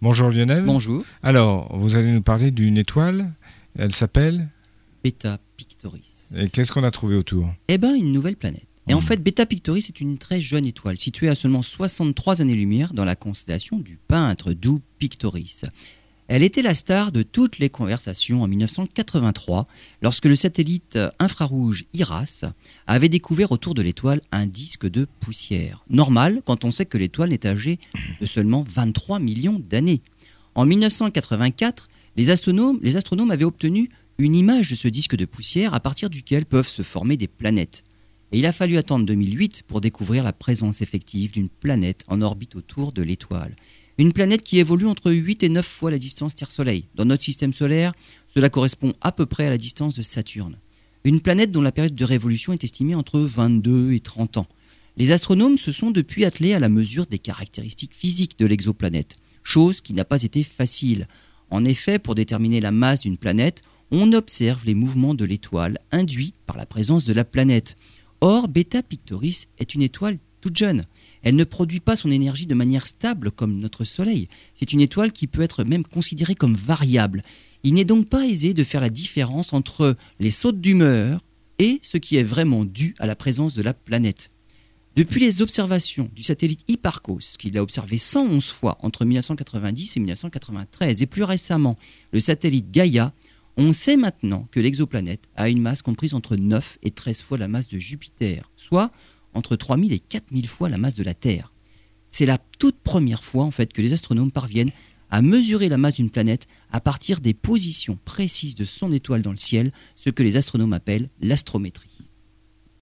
Bonjour Lionel. Bonjour. Alors, vous allez nous parler d'une étoile. Elle s'appelle Beta Pictoris. Et qu'est-ce qu'on a trouvé autour? Eh bien, une nouvelle planète. Et en Mhm. fait, Beta Pictoris est une très jeune étoile, située à seulement 63 années-lumière dans la constellation du peintre doux Pictoris. Elle était la star de toutes les conversations en 1983, lorsque le satellite infrarouge IRAS avait découvert autour de l'étoile un disque de poussière. Normal quand on sait que l'étoile n'est âgée de seulement 23 millions d'années. En 1984, les astronomes, les astronomes avaient obtenu une image de ce disque de poussière à partir duquel peuvent se former des planètes. Et il a fallu attendre 2008 pour découvrir la présence effective d'une planète en orbite autour de l'étoile. Une planète qui évolue entre 8 et 9 fois la distance Terre-Soleil. Dans notre système solaire, cela correspond à peu près à la distance de Saturne. Une planète dont la période de révolution est estimée entre 22 et 30 ans. Les astronomes se sont depuis attelés à la mesure des caractéristiques physiques de l'exoplanète, chose qui n'a pas été facile. En effet, pour déterminer la masse d'une planète, on observe les mouvements de l'étoile induits par la présence de la planète. Or, Beta Pictoris est une étoile toute jeune. Elle ne produit pas son énergie de manière stable comme notre Soleil. C'est une étoile qui peut être même considérée comme variable. Il n'est donc pas aisé de faire la différence entre les sautes d'humeur et ce qui est vraiment dû à la présence de la planète. Depuis les observations du satellite Hipparcos, qu'il a observé 111 fois entre 1990 et 1993, et plus récemment le satellite Gaia, on sait maintenant que l'exoplanète a une masse comprise entre 9 et 13 fois la masse de Jupiter, soit entre 3000 et 4000 fois la masse de la Terre. C'est la toute première fois en fait que les astronomes parviennent à mesurer la masse d'une planète à partir des positions précises de son étoile dans le ciel, ce que les astronomes appellent l'astrométrie.